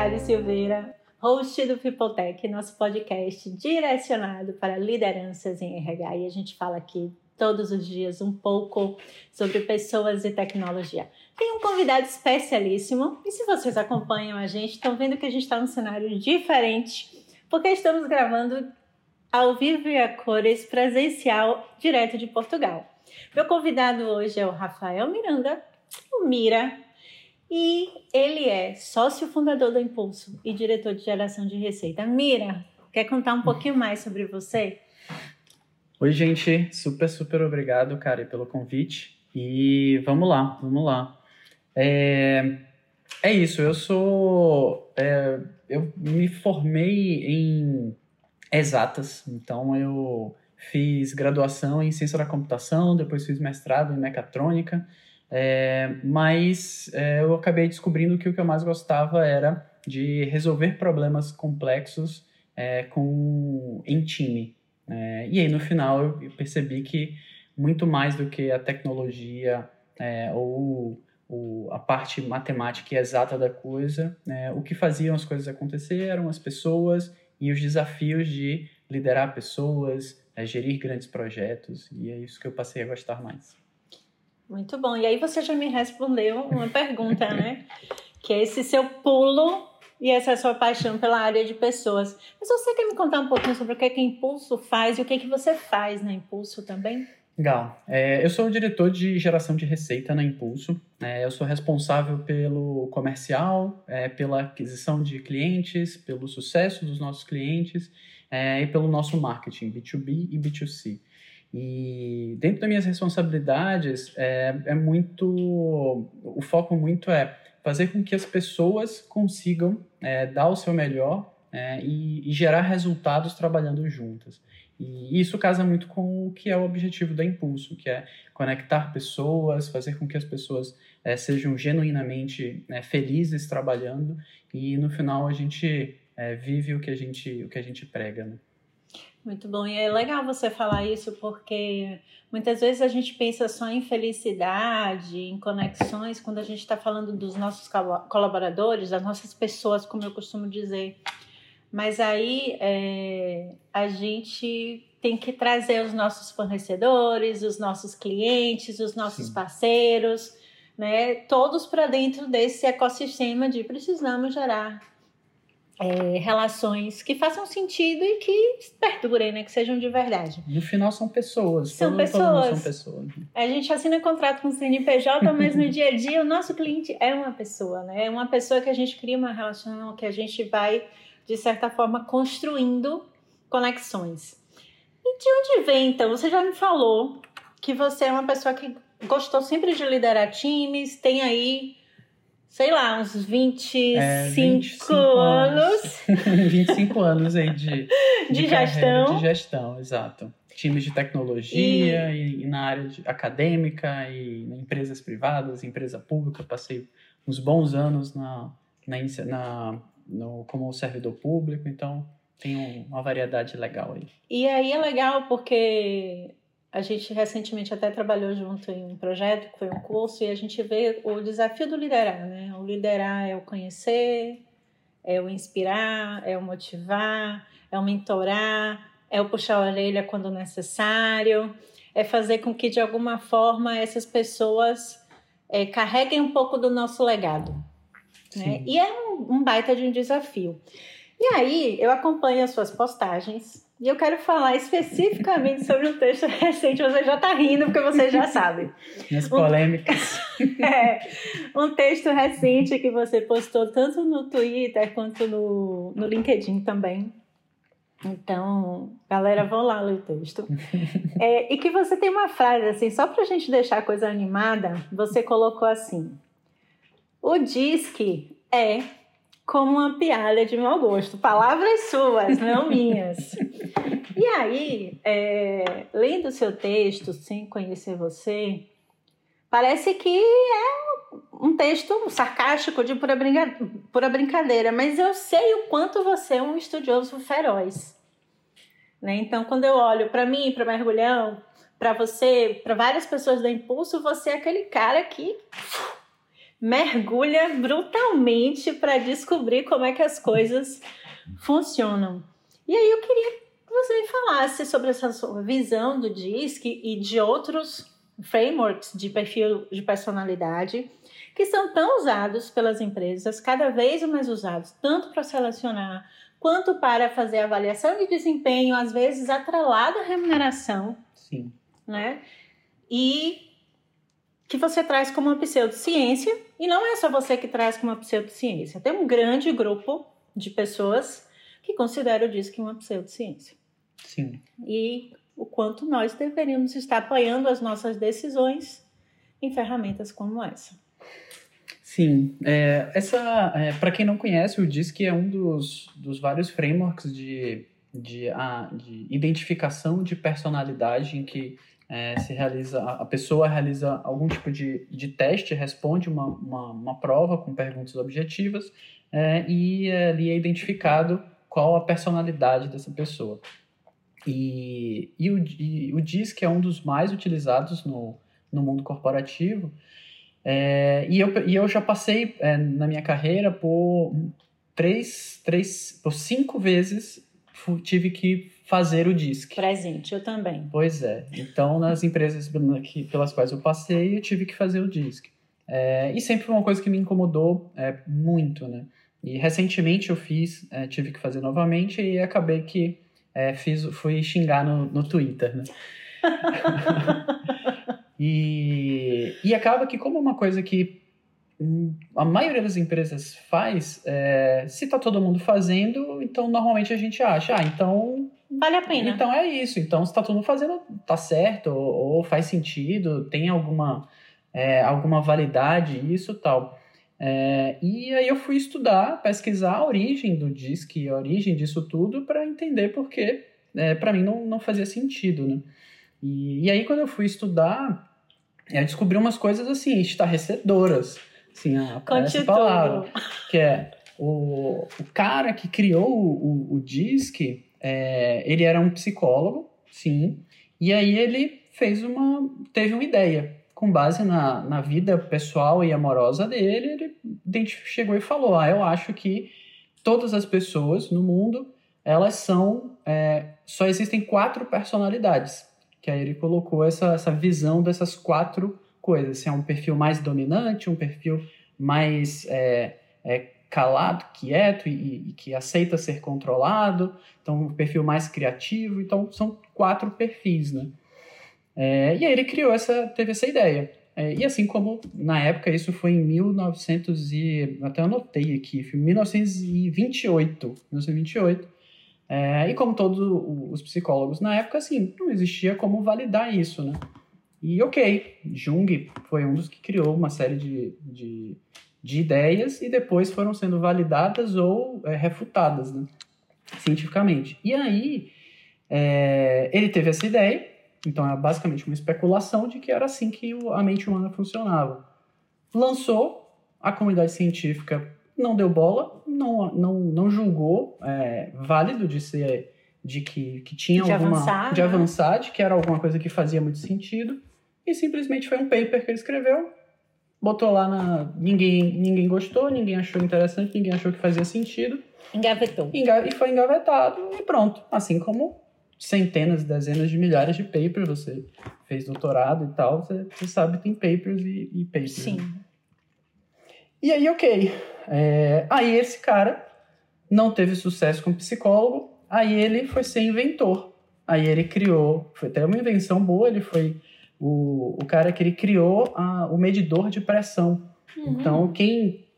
Kari Silveira, host do Peopletech, nosso podcast direcionado para lideranças em RH. E a gente fala aqui todos os dias um pouco sobre pessoas e tecnologia. Tem um convidado especialíssimo, e se vocês acompanham a gente, estão vendo que a gente está num cenário diferente, porque estamos gravando ao vivo e a cores presencial direto de Portugal. Meu convidado hoje é o Rafael Miranda, o Mira, e ele é sócio fundador do Impulso e diretor de geração de receita. Mira, quer contar um pouquinho mais sobre você? Oi, gente, super, super obrigado, cara, pelo convite. E vamos lá, vamos lá. É, é isso, eu sou. É, eu me formei em exatas, então eu fiz graduação em ciência da computação, depois fiz mestrado em mecatrônica, é, mas é, eu acabei descobrindo que o que eu mais gostava era de resolver problemas complexos é, com, em time. É, e aí no final eu percebi que muito mais do que a tecnologia é, ou o, a parte matemática e exata da coisa, né, o que faziam as coisas acontecer eram as pessoas e os desafios de liderar pessoas, é, gerir grandes projetos, e é isso que eu passei a gostar mais. Muito bom. E aí você já me respondeu uma pergunta, né? Que é esse seu pulo e essa sua paixão pela área de pessoas. Mas você quer me contar um pouquinho sobre o que é que Impulso faz e o que é que você faz na Impulso também? Legal. É, eu sou o diretor de geração de receita na Impulso. É, eu sou responsável pelo comercial, é, pela aquisição de clientes, pelo sucesso dos nossos clientes é, e pelo nosso marketing, B2B e B2C. E dentro das minhas responsabilidades, é, é muito. O foco muito é fazer com que as pessoas consigam é, dar o seu melhor é, e, e gerar resultados trabalhando juntas. E isso casa muito com o que é o objetivo da Impulso, que é conectar pessoas, fazer com que as pessoas é, sejam genuinamente é, felizes trabalhando e no final a gente é, vive o que a gente, o que a gente prega. Né? Muito bom, e é legal você falar isso porque muitas vezes a gente pensa só em felicidade, em conexões, quando a gente está falando dos nossos colaboradores, das nossas pessoas, como eu costumo dizer. Mas aí é, a gente tem que trazer os nossos fornecedores, os nossos clientes, os nossos Sim. parceiros, né? Todos para dentro desse ecossistema de precisamos gerar é, relações que façam sentido e que perdurem, né? Que sejam de verdade. No final são pessoas. São pessoas. são pessoas. A gente assina contrato com o CNPJ, mas no dia a dia o nosso cliente é uma pessoa, né? É uma pessoa que a gente cria uma relação, que a gente vai de certa forma, construindo conexões. E de onde vem, então? Você já me falou que você é uma pessoa que gostou sempre de liderar times, tem aí, sei lá, uns 25, é, 25 anos. anos. 25 anos aí de, de, de gestão. de gestão, exato. Times de tecnologia e, e na área de, acadêmica e em empresas privadas, empresa pública. Passei uns bons anos na, na, na no, como servidor público, então tem uma variedade legal aí. E aí é legal porque a gente recentemente até trabalhou junto em um projeto, que foi um curso, e a gente vê o desafio do liderar, né? O liderar é o conhecer, é o inspirar, é o motivar, é o mentorar, é o puxar a orelha quando necessário, é fazer com que de alguma forma essas pessoas é, carreguem um pouco do nosso legado. Né? E é um, um baita de um desafio. E aí, eu acompanho as suas postagens e eu quero falar especificamente sobre um texto recente. Você já está rindo porque você já sabe. As polêmicas. Um, é, um texto recente que você postou tanto no Twitter quanto no, no LinkedIn também. Então, galera, vão lá ler o texto. É, e que você tem uma frase assim, só para a gente deixar a coisa animada, você colocou assim: o disque é como uma piada de mau gosto. Palavras suas, não minhas. E aí, é, lendo o seu texto, sem conhecer você, parece que é um texto sarcástico de pura, brinca, pura brincadeira, mas eu sei o quanto você é um estudioso feroz. Né? Então, quando eu olho para mim, para Mergulhão, para você, para várias pessoas da Impulso, você é aquele cara que mergulha brutalmente para descobrir como é que as coisas funcionam. E aí eu queria que você me falasse sobre essa sua visão do DISC e de outros frameworks de perfil de personalidade que são tão usados pelas empresas, cada vez mais usados, tanto para selecionar quanto para fazer avaliação de desempenho, às vezes atrelada à remuneração. Sim. Né? E que você traz como uma pseudociência, e não é só você que traz como uma pseudociência. Tem um grande grupo de pessoas que consideram o DISC uma pseudociência. Sim. E o quanto nós deveríamos estar apoiando as nossas decisões em ferramentas como essa. Sim, é, essa, é, para quem não conhece, o DISC é um dos, dos vários frameworks de, de, a, de identificação de personalidade em que é, se realiza, a pessoa realiza algum tipo de, de teste, responde uma, uma, uma prova com perguntas objetivas é, e ali é identificado qual a personalidade dessa pessoa. E, e, o, e o DISC é um dos mais utilizados no, no mundo corporativo. É, e, eu, e eu já passei é, na minha carreira por três, três, por cinco vezes tive que fazer o DISC. Presente, eu também. Pois é. Então, nas empresas que, pelas quais eu passei, eu tive que fazer o DISC. É, e sempre foi uma coisa que me incomodou é, muito, né? E recentemente eu fiz, é, tive que fazer novamente e acabei que é, fiz, fui xingar no, no Twitter, né? e, e acaba que como uma coisa que a maioria das empresas faz, é, se tá todo mundo fazendo, então normalmente a gente acha, ah, então. Vale a pena. Então é isso. Então, se tá mundo fazendo, tá certo, ou, ou faz sentido, tem alguma, é, alguma validade, isso tal. É, e aí eu fui estudar, pesquisar a origem do DISC, a origem disso tudo, para entender porque é, para mim não, não fazia sentido, né? E, e aí quando eu fui estudar, eu descobri umas coisas assim, estarrecedoras Sim, aparece a palavra. Que é o, o cara que criou o, o, o DISC, é, ele era um psicólogo, sim, e aí ele fez uma. teve uma ideia. Com base na, na vida pessoal e amorosa dele, ele chegou e falou: Ah, eu acho que todas as pessoas no mundo elas são. É, só existem quatro personalidades. Que aí ele colocou essa, essa visão dessas quatro coisas. Se é um perfil mais dominante, um perfil mais é, é, calado, quieto e, e, que aceita ser controlado. Então, um perfil mais criativo. Então, são quatro perfis, né? É, e aí ele criou essa, teve essa ideia. É, e assim como na época isso foi em 1900 e até anotei aqui, 1928, 1928. É, e como todos os psicólogos na época, assim, não existia como validar isso, né? E ok, Jung foi um dos que criou uma série de, de, de ideias e depois foram sendo validadas ou é, refutadas né, cientificamente. E aí é, ele teve essa ideia, então é basicamente uma especulação de que era assim que a mente humana funcionava. Lançou, a comunidade científica não deu bola, não, não, não julgou é, válido de ser de que, que tinha de alguma avançar, de né? avançar, de que era alguma coisa que fazia muito sentido e simplesmente foi um paper que ele escreveu, botou lá na. Ninguém, ninguém gostou, ninguém achou interessante, ninguém achou que fazia sentido. Engavetou. Enga e foi engavetado e pronto. Assim como centenas, dezenas de milhares de papers, você fez doutorado e tal, você, você sabe tem papers e, e papers. Sim. Né? E aí, ok. É, aí esse cara não teve sucesso como psicólogo, aí ele foi ser inventor. Aí ele criou, foi até uma invenção boa, ele foi o, o cara que ele criou a, o medidor de pressão. Uhum. Então, quem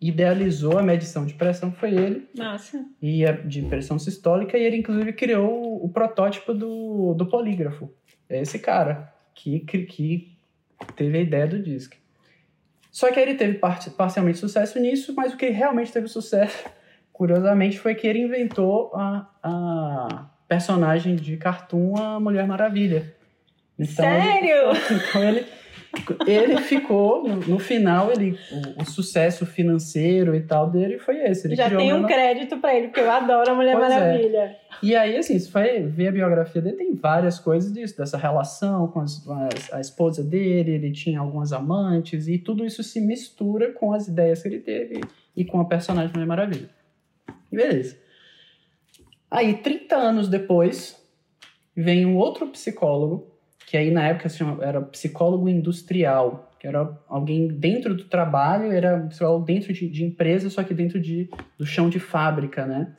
idealizou a medição de pressão foi ele. Nossa. E a, de pressão sistólica, e ele inclusive criou o, o protótipo do, do polígrafo. É esse cara que, que teve a ideia do disco. Só que ele teve part, parcialmente sucesso nisso, mas o que realmente teve sucesso, curiosamente, foi que ele inventou a, a personagem de cartoon, a Mulher Maravilha. Então, Sério? Ele, então ele, ele ficou, no, no final, ele, o, o, sucesso financeiro e tal dele foi esse. Ele Já tem um crédito para ele, porque eu adoro a Mulher pois é. Maravilha. É. E aí, assim, se vai ver a biografia dele, tem várias coisas disso, dessa relação com as, a, a esposa dele, ele tinha algumas amantes, e tudo isso se mistura com as ideias que ele teve e com a personagem Mulher Maravilha. Beleza. Aí, 30 anos depois, vem um outro psicólogo, que aí na época era psicólogo industrial, que era alguém dentro do trabalho, era psicólogo dentro de, de empresa, só que dentro de, do chão de fábrica, né?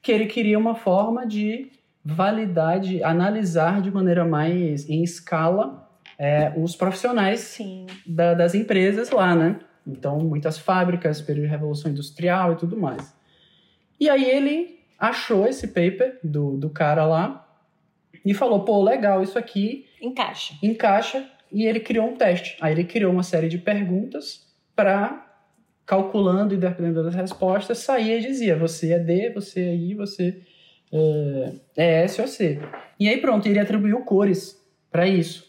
Que ele queria uma forma de validade, analisar de maneira mais em escala é, os profissionais da, das empresas lá, né? Então, muitas fábricas, período de revolução industrial e tudo mais. E aí ele achou esse paper do, do cara lá e falou: pô, legal, isso aqui. Encaixa. Encaixa. E ele criou um teste. Aí ele criou uma série de perguntas para, calculando e dependendo das respostas, saía e dizia: você é D, você é I, você é, é S ou C. E aí pronto, ele atribuiu cores para isso.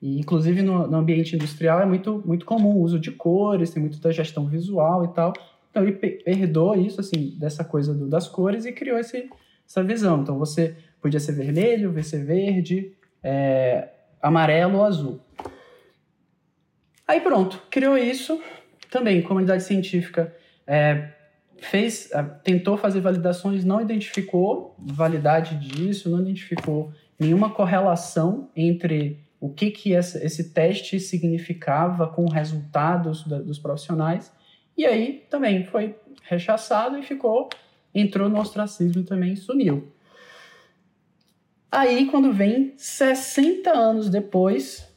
E, inclusive no, no, ambiente industrial é muito, muito comum o uso de cores, tem muito da gestão visual e tal. Então ele herdou isso, assim, dessa coisa do, das cores e criou esse, essa visão. Então você Podia ser vermelho, ser verde, é, amarelo ou azul. Aí pronto, criou isso. Também, comunidade científica é, fez, é, tentou fazer validações, não identificou validade disso, não identificou nenhuma correlação entre o que, que esse teste significava com resultados dos profissionais. E aí também foi rechaçado e ficou, entrou no ostracismo também sumiu. Aí, quando vem 60 anos depois,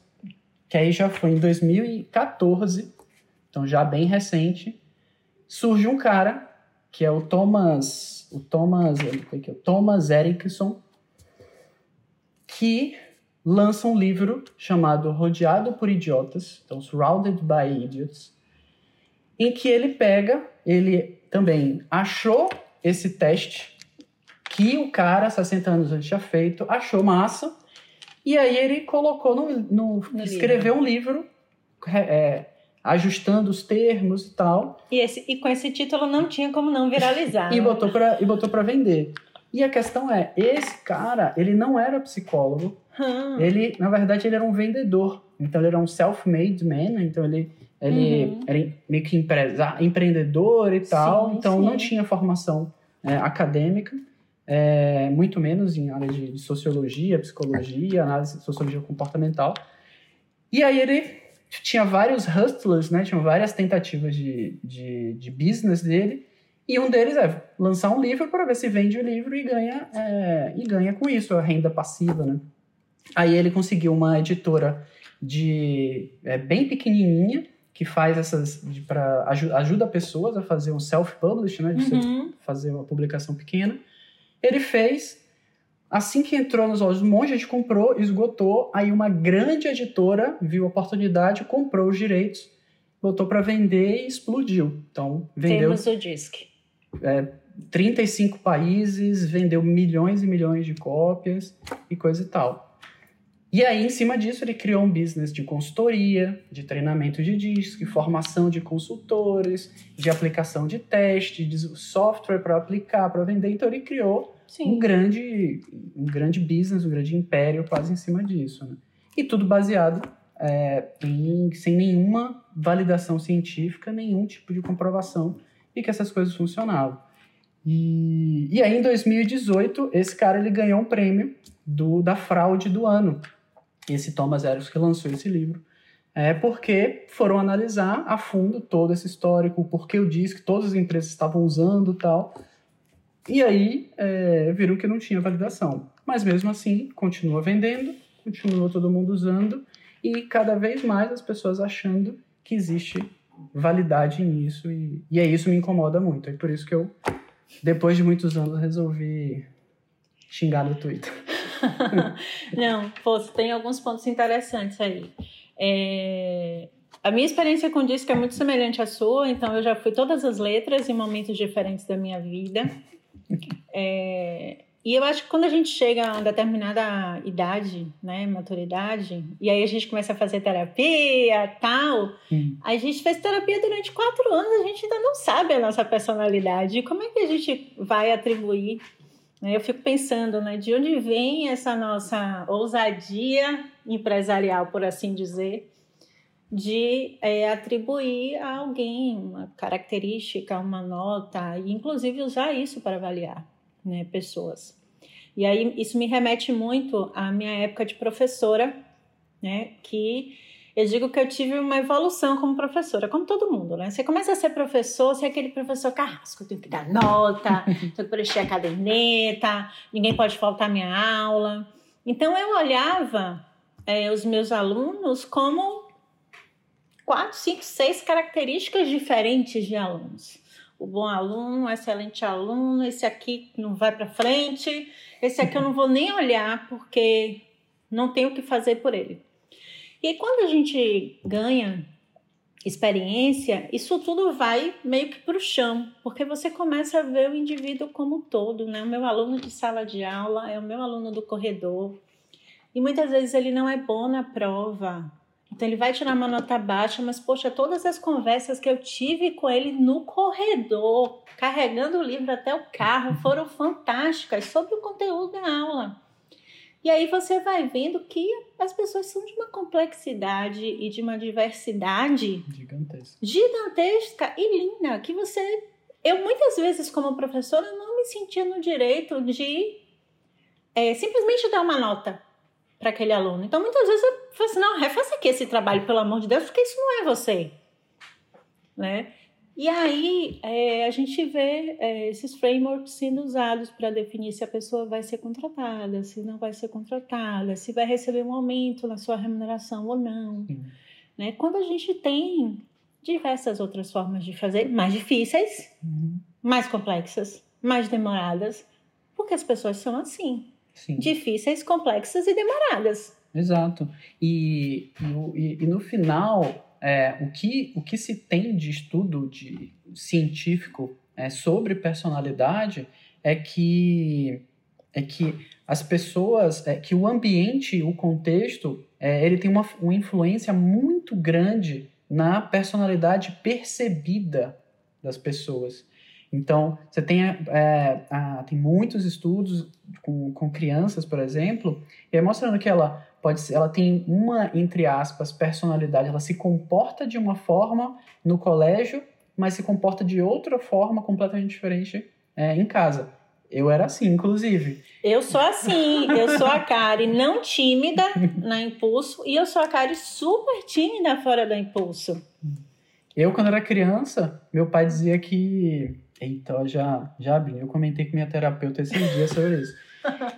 que aí já foi em 2014, então já bem recente, surge um cara que é o Thomas, o Thomas, é o Thomas Erickson, que lança um livro chamado Rodeado por Idiotas, então Surrounded by Idiots, em que ele pega, ele também achou esse teste que o cara, 60 anos antes tinha feito, achou massa. E aí ele colocou no. no, no escreveu livro. um livro é, ajustando os termos e tal. E, esse, e com esse título não tinha como não viralizar. e, botou pra, e botou para vender. E a questão é, esse cara, ele não era psicólogo. Hum. Ele, na verdade, ele era um vendedor. Então ele era um self-made man, então ele, ele uhum. era meio que empresa, empreendedor e tal. Sim, então sim. não tinha formação é, acadêmica é, muito menos em área de, de, sociologia, psicologia, análise de sociologia comportamental. E aí ele tinha vários hustlers, né? Tinham várias tentativas de, de, de business dele. E um deles é lançar um livro para ver se vende o livro e ganha, é, e ganha com isso a renda passiva, né? Aí ele conseguiu uma editora de é, bem pequenininha que faz essas para ajuda pessoas a fazer um self-publish, né? De uhum. fazer uma publicação pequena. Ele fez, assim que entrou nos olhos um monte de gente comprou, esgotou, aí uma grande editora viu a oportunidade, comprou os direitos, botou para vender e explodiu. Então, vendeu... Temos o disc. É, 35 países, vendeu milhões e milhões de cópias e coisa e tal. E aí, em cima disso, ele criou um business de consultoria, de treinamento de disco, formação de consultores, de aplicação de teste, de software para aplicar, para vender. Então, ele criou Sim. um grande um grande business, um grande império quase em cima disso. Né? E tudo baseado é, em, sem nenhuma validação científica, nenhum tipo de comprovação e que essas coisas funcionavam. E, e aí, em 2018, esse cara ele ganhou um prêmio do, da fraude do ano. Esse Thomas Eros que lançou esse livro. É porque foram analisar a fundo todo esse histórico, o porquê eu disse que todas as empresas estavam usando tal. E aí é, viram que não tinha validação. Mas mesmo assim, continua vendendo, continua todo mundo usando e cada vez mais as pessoas achando que existe validade nisso. E, e é isso me incomoda muito. É por isso que eu, depois de muitos anos, resolvi xingar no Twitter. não, pô, tem alguns pontos interessantes aí. É, a minha experiência com disco é muito semelhante à sua, então eu já fui todas as letras em momentos diferentes da minha vida. É, e eu acho que quando a gente chega a uma determinada idade, né, maturidade, e aí a gente começa a fazer terapia, tal, hum. a gente fez terapia durante quatro anos, a gente ainda não sabe a nossa personalidade. E como é que a gente vai atribuir? Né? Eu fico pensando, né, de onde vem essa nossa ousadia empresarial, por assim dizer, de é, atribuir a alguém uma característica, uma nota, e inclusive usar isso para avaliar né, pessoas. E aí isso me remete muito à minha época de professora, né, que eu digo que eu tive uma evolução como professora, como todo mundo, né? Você começa a ser professor, você é aquele professor carrasco, tem que dar nota, tenho que preencher a caderneta, ninguém pode faltar minha aula. Então eu olhava é, os meus alunos como quatro, cinco, seis características diferentes de alunos o bom aluno, o excelente aluno, esse aqui não vai para frente, esse aqui eu não vou nem olhar porque não tenho o que fazer por ele. E quando a gente ganha experiência, isso tudo vai meio que para o chão, porque você começa a ver o indivíduo como um todo, né? O meu aluno de sala de aula é o meu aluno do corredor. E muitas vezes ele não é bom na prova, então ele vai tirar uma nota baixa, mas poxa, todas as conversas que eu tive com ele no corredor, carregando o livro até o carro, foram fantásticas sobre o conteúdo da aula. E aí você vai vendo que as pessoas são de uma complexidade e de uma diversidade gigantesca, gigantesca e linda, que você eu muitas vezes como professora não me sentia no direito de é, simplesmente dar uma nota para aquele aluno. Então, muitas vezes eu falo assim, não, refaça aqui esse trabalho, pelo amor de Deus, porque isso não é você. Né? E aí é, a gente vê é, esses frameworks sendo usados para definir se a pessoa vai ser contratada, se não vai ser contratada, se vai receber um aumento na sua remuneração ou não. Né? Quando a gente tem diversas outras formas de fazer, mais difíceis, uhum. mais complexas, mais demoradas, porque as pessoas são assim. Sim. difíceis, complexas e demoradas. Exato. E, e, e no final, é, o, que, o que se tem de estudo de, científico é, sobre personalidade é que, é que as pessoas, é, que o ambiente, o contexto, é, ele tem uma, uma influência muito grande na personalidade percebida das pessoas. Então, você tem, é, a, tem muitos estudos com, com crianças, por exemplo, e mostrando que ela pode ser, ela tem uma, entre aspas, personalidade, ela se comporta de uma forma no colégio, mas se comporta de outra forma completamente diferente é, em casa. Eu era assim, inclusive. Eu sou assim. Eu sou a Kari não tímida na impulso e eu sou a Kari super tímida fora da impulso. Eu, quando era criança, meu pai dizia que então, já, já abri. Eu comentei com minha terapeuta esses dias sobre isso.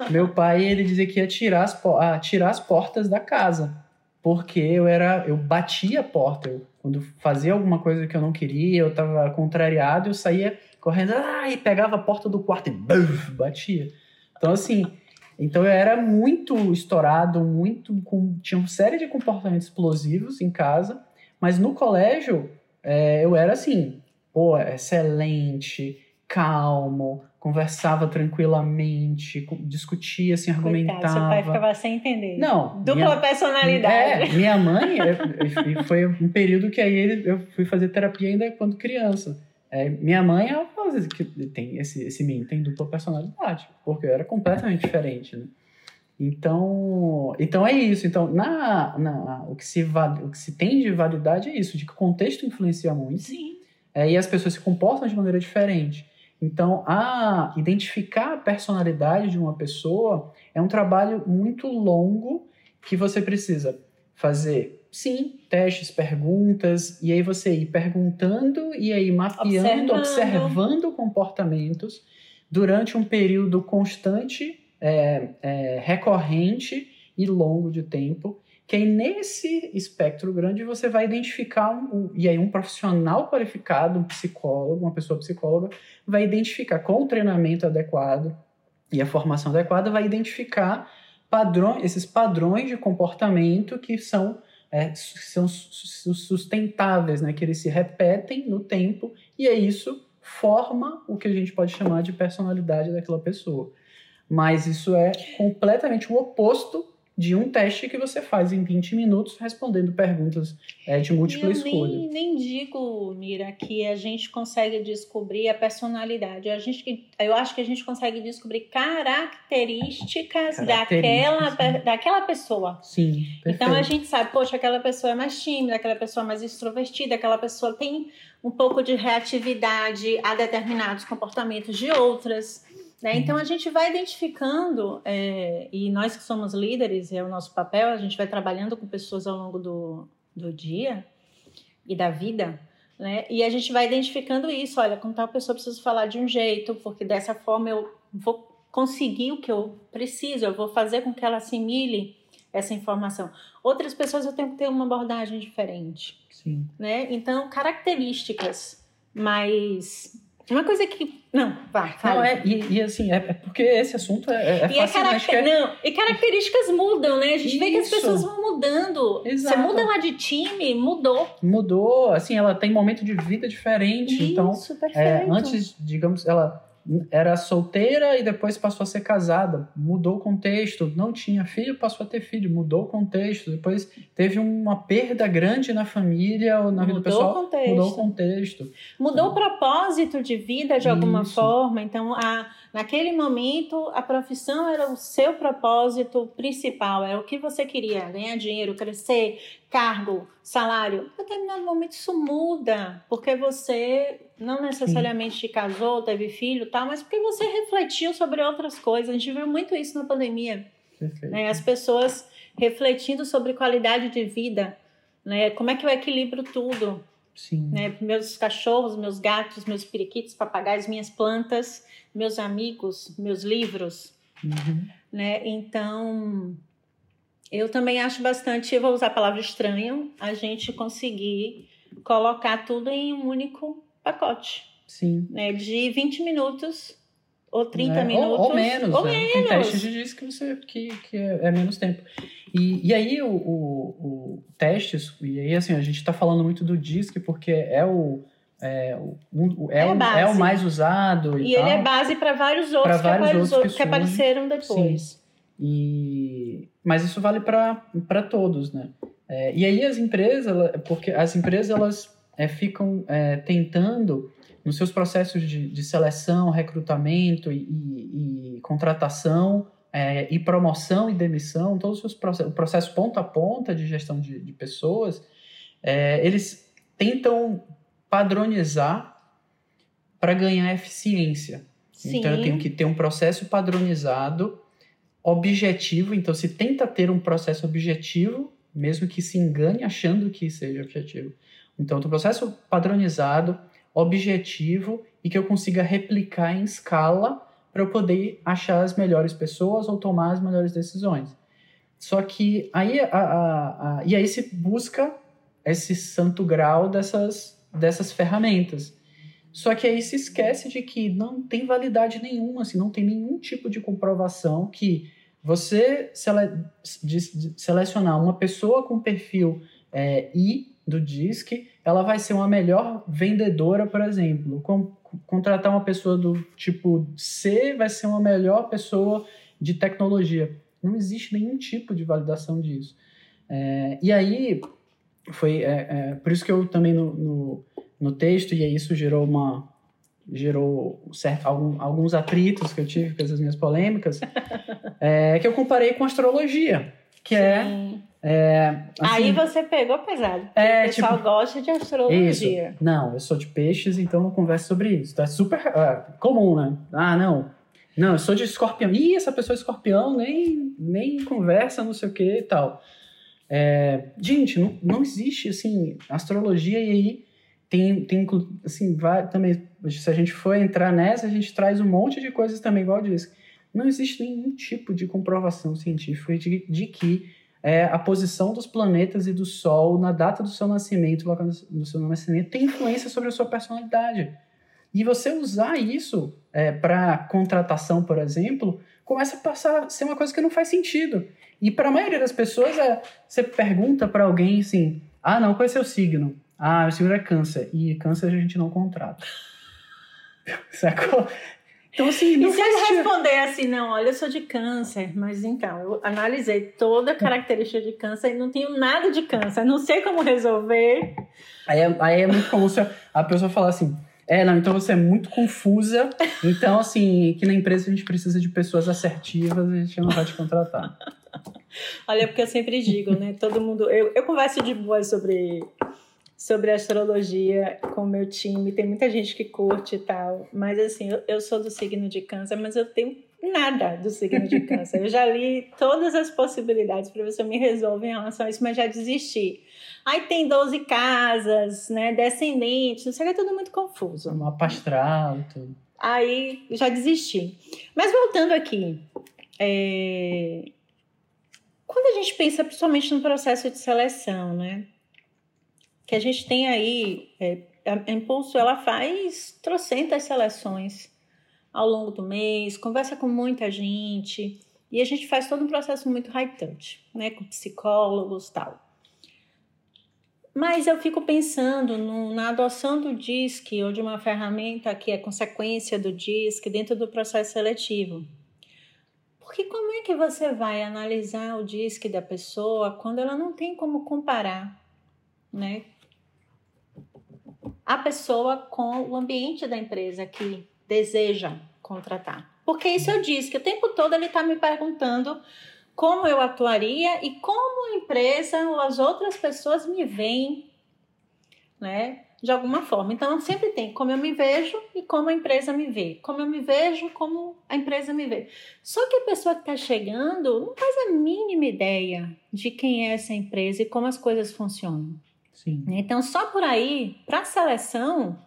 Meu pai, ele dizia que ia tirar as, ah, tirar as portas da casa. Porque eu era, eu batia a porta. Eu, quando fazia alguma coisa que eu não queria, eu estava contrariado, eu saía correndo ah, e pegava a porta do quarto e buf, batia. Então, assim, então eu era muito estourado, muito com, tinha uma série de comportamentos explosivos em casa, mas no colégio é, eu era assim, pô, excelente, calmo, conversava tranquilamente, discutia, assim, argumentava. Coitado, seu pai ficava sem entender. Não. Dupla minha, personalidade. É, minha mãe, eu, foi um período que aí eu fui fazer terapia ainda quando criança. É, minha mãe, ela fala que tem esse, esse menino tem dupla personalidade, porque eu era completamente diferente, né? Então, então é isso. Então, na, na, o, que se, o que se tem de validade é isso, de que o contexto influencia muito. Sim é, e as pessoas se comportam de maneira diferente. Então, a identificar a personalidade de uma pessoa é um trabalho muito longo que você precisa fazer, sim, testes, perguntas, e aí você ir perguntando e aí mapeando, observando, observando comportamentos durante um período constante, é, é, recorrente e longo de tempo que aí nesse espectro grande você vai identificar, um, e aí um profissional qualificado, um psicólogo, uma pessoa psicóloga, vai identificar com o treinamento adequado e a formação adequada, vai identificar padrões, esses padrões de comportamento que são, é, são sustentáveis, né? que eles se repetem no tempo, e é isso forma o que a gente pode chamar de personalidade daquela pessoa. Mas isso é completamente o oposto de um teste que você faz em 20 minutos respondendo perguntas é, de múltipla eu escolha. Nem, nem digo, Mira, que a gente consegue descobrir a personalidade. A gente, eu acho que a gente consegue descobrir características, Características, daquela, né? daquela pessoa. Sim, perfeito. Então a gente sabe, poxa, aquela pessoa é mais tímida, aquela pessoa é mais extrovertida, aquela pessoa tem um pouco de reatividade a determinados comportamentos de outras. Né? Então a gente vai identificando, é, e nós que somos líderes, é o nosso papel, a gente vai trabalhando com pessoas ao longo do, do dia e da vida, né? E a gente vai identificando isso, olha, com tal pessoa eu preciso falar de um jeito, porque dessa forma eu vou conseguir o que eu preciso, eu vou fazer com que ela assimile essa informação. Outras pessoas eu tenho que ter uma abordagem diferente, Sim. né? Então, características, mas uma coisa que não, vai, Não, fala. é, e, e assim, é, é porque esse assunto é, é E, é fascinante. caracter... é- não, e características mudam, né? A gente vê que as Isso. pessoas vão mudando. Exato. Você muda lá de time, mudou. Mudou, assim, ela tem momento de vida diferente. então, Isso, perfeito. É, antes, digamos, ela era solteira e depois passou a ser casada. Mudou o contexto. Não tinha filho, passou a ter filho. Mudou o contexto. Depois teve uma perda grande na família ou na vida Mudou pessoal. o contexto. Mudou o contexto. Mudou o propósito de vida de alguma Isso. forma. Então, a, naquele momento, a profissão era o seu propósito principal. Era o que você queria: ganhar dinheiro, crescer, cargo, salário. Em determinado momento, isso muda. Porque você não necessariamente te casou, teve filho, tal, mas porque você refletiu sobre outras coisas. A gente viu muito isso na pandemia. Perfeito. né? As pessoas refletindo sobre qualidade de vida. Né? Como é que eu equilibro tudo? Sim. né? Meus cachorros, meus gatos, meus periquitos, papagaios, minhas plantas, meus amigos, meus livros, Uhum. né? Então, eu também acho bastante, eu vou usar a palavra estranho, a gente conseguir colocar tudo em um único pacote, Sim. né? De 20 minutos ou 30 né? Ou- minutos. Ou, menos. Ou né? menos. Tem de diz que, você, que, que é, é menos tempo. E, e aí o, o, o testes, e aí assim, a gente está falando muito do DISC porque é o. É, o, é, É o, é o mais usado e, E ele tal. é base para vários outros, que, vários apare- outros que que surgem. apareceram depois. E, mas isso vale para todos, né? É, e aí as empresas, porque as empresas elas é, ficam é, tentando nos seus processos de, de seleção, recrutamento e, e- e contratação é, e promoção e demissão, todos os processos, o processo ponta a ponta de gestão de, de pessoas, é, eles tentam padronizar para ganhar eficiência. Sim. Então eu tenho que ter um processo padronizado, objetivo. Então se tenta ter um processo objetivo, mesmo que se engane achando que seja objetivo. Então, um processo padronizado, objetivo e que eu consiga replicar em escala para eu poder achar as melhores pessoas ou tomar as melhores decisões. Só que aí, a, a- a- e aí se busca esse santo grau dessas, dessas ferramentas. Só que aí se esquece de que não tem validade nenhuma, assim, não tem nenhum tipo de comprovação que você sele- selecionar uma pessoa com perfil é, I do DISC, ela vai ser uma melhor vendedora, por exemplo. Com- contratar uma pessoa do tipo C vai ser uma melhor pessoa de tecnologia. Não existe nenhum tipo de validação disso. É, e aí, foi é, é, por isso que eu também no, no, no texto, e aí isso gerou uma gerou certo, algum, alguns atritos que eu tive com essas minhas polêmicas, é, que eu comparei com astrologia, que é, Sim. é assim, Aí você pegou pesado. É, o pessoal tipo, gosta de isso. astrologia. Não, eu sou de peixes, então não converso sobre isso. Então é super é, comum, né? Ah, não. Não, eu sou de escorpião. Ih, essa pessoa é escorpião, nem, nem conversa, não sei o que e tal. É, gente, não, não existe, assim, astrologia e aí tem, tem assim, vai, também, se a gente for entrar nessa, a gente traz um monte de coisas também, igual diz. Não existe nenhum tipo de comprovação científica de, de que é, a posição dos planetas e do Sol na data do seu nascimento, local do seu nascimento, tem influência sobre a sua personalidade. E você usar isso para contratação, por exemplo, começa a passar a ser uma coisa que não faz sentido. E para a maioria das pessoas, é, você pergunta para alguém assim: ah, não, qual é seu signo? Ah, meu signo é câncer. E câncer a gente não contrata. Sacou? Então, assim, não e se ele responder assim, não, olha, eu sou de câncer, mas então, eu analisei toda a característica de câncer e não tenho nada de câncer, não sei como resolver. Aí é, aí é muito comum se a pessoa falar assim, é, não, então você é muito confusa, então, assim, aqui na empresa a gente precisa de pessoas assertivas, a gente não vai te contratar. Olha, porque eu sempre digo, né, todo mundo, eu, eu converso de boa sobre sobre astrologia com o meu time. Tem muita gente que curte e tal, mas assim, eu, eu sou do signo de câncer, mas eu tenho nada do signo de câncer. Eu já li todas as possibilidades para ver se eu me resolvo em relação a isso, mas já desisti. Aí tem 12 casas, né, descendentes, não sei, é tudo muito confuso. Mapa astral e tudo. Aí já desisti. Mas voltando aqui, é... quando a gente pensa principalmente no processo de seleção, né? Que a gente tem aí, é, a Impulso, ela faz trocentas seleções ao longo do mês, conversa com muita gente, e a gente faz todo um processo muito touch, né, com psicólogos tal. Mas eu fico pensando no, na adoção do DISC ou de uma ferramenta que é consequência do DISC dentro do processo seletivo. Porque como é que você vai analisar o DISC da pessoa quando ela não tem como comparar, né? A pessoa com o ambiente da empresa que deseja contratar. Porque isso eu disse que o tempo todo ele está me perguntando como eu atuaria e como a empresa ou as outras pessoas me veem, né? De alguma forma. Então sempre tem como eu me vejo e como a empresa me vê. Como eu me vejo, como a empresa me vê. Só que a pessoa que está chegando não faz a mínima ideia de quem é essa empresa e como as coisas funcionam. Sim. Então, só por aí, para a seleção,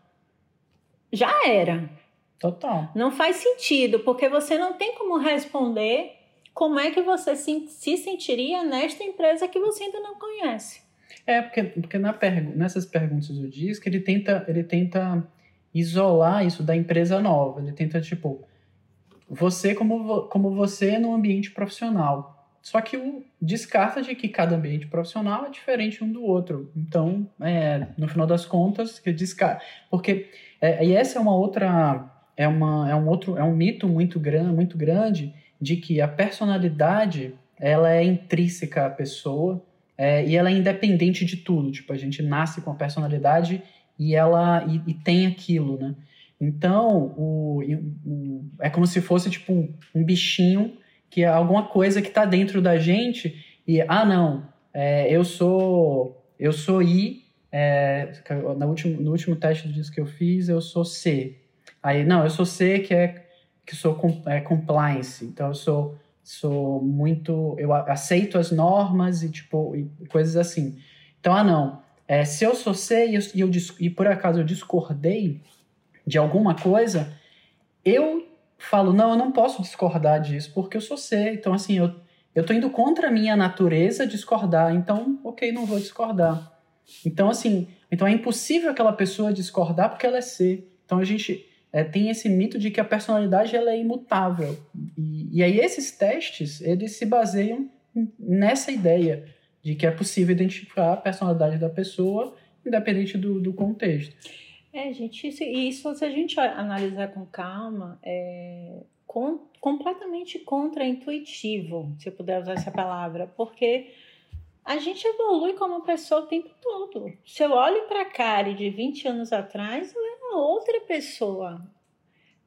já era. Total. Não faz sentido, porque você não tem como responder como é que você se, se sentiria nesta empresa que você ainda não conhece. É, porque, porque na pergu nessas perguntas do DISC, ele tenta, ele tenta isolar isso da empresa nova. Ele tenta, tipo, você como, como você no ambiente profissional. Só que o descarta de que cada ambiente profissional é diferente um do outro. Então, é, no final das contas, que descarta. Porque é, e essa é uma outra é uma é um outro é um mito muito grande muito grande de que a personalidade ela é intrínseca à pessoa é, e ela é independente de tudo. Tipo, a gente nasce com a personalidade e ela e, e tem aquilo, né? Então, o, o, é como se fosse tipo um, um bichinho que é alguma coisa que está dentro da gente e ah não é, eu sou eu sou I é, no último no último teste disso que eu fiz eu sou C. Aí não eu sou C que é que sou é, compliance. Então eu sou sou muito eu aceito as normas e tipo e coisas assim. Então ah não é, se eu sou C e, eu, e, eu, e por acaso eu discordei de alguma coisa eu falo, não, eu não posso discordar disso, porque eu sou C. Então, assim, eu, eu tô indo contra a minha natureza discordar. Então, ok, não vou discordar. Então, assim, então é impossível aquela pessoa discordar porque ela é C. Então, a gente é, tem esse mito de que a personalidade ela é imutável. E, e aí, esses testes, eles se baseiam nessa ideia de que é possível identificar a personalidade da pessoa independente do, do contexto. É, gente, isso, isso se a gente analisar com calma, é com, completamente contra-intuitivo, se eu puder usar essa palavra, porque a gente evolui como pessoa o tempo todo. Se eu olho para a Kari de 20 anos atrás, ela era outra pessoa.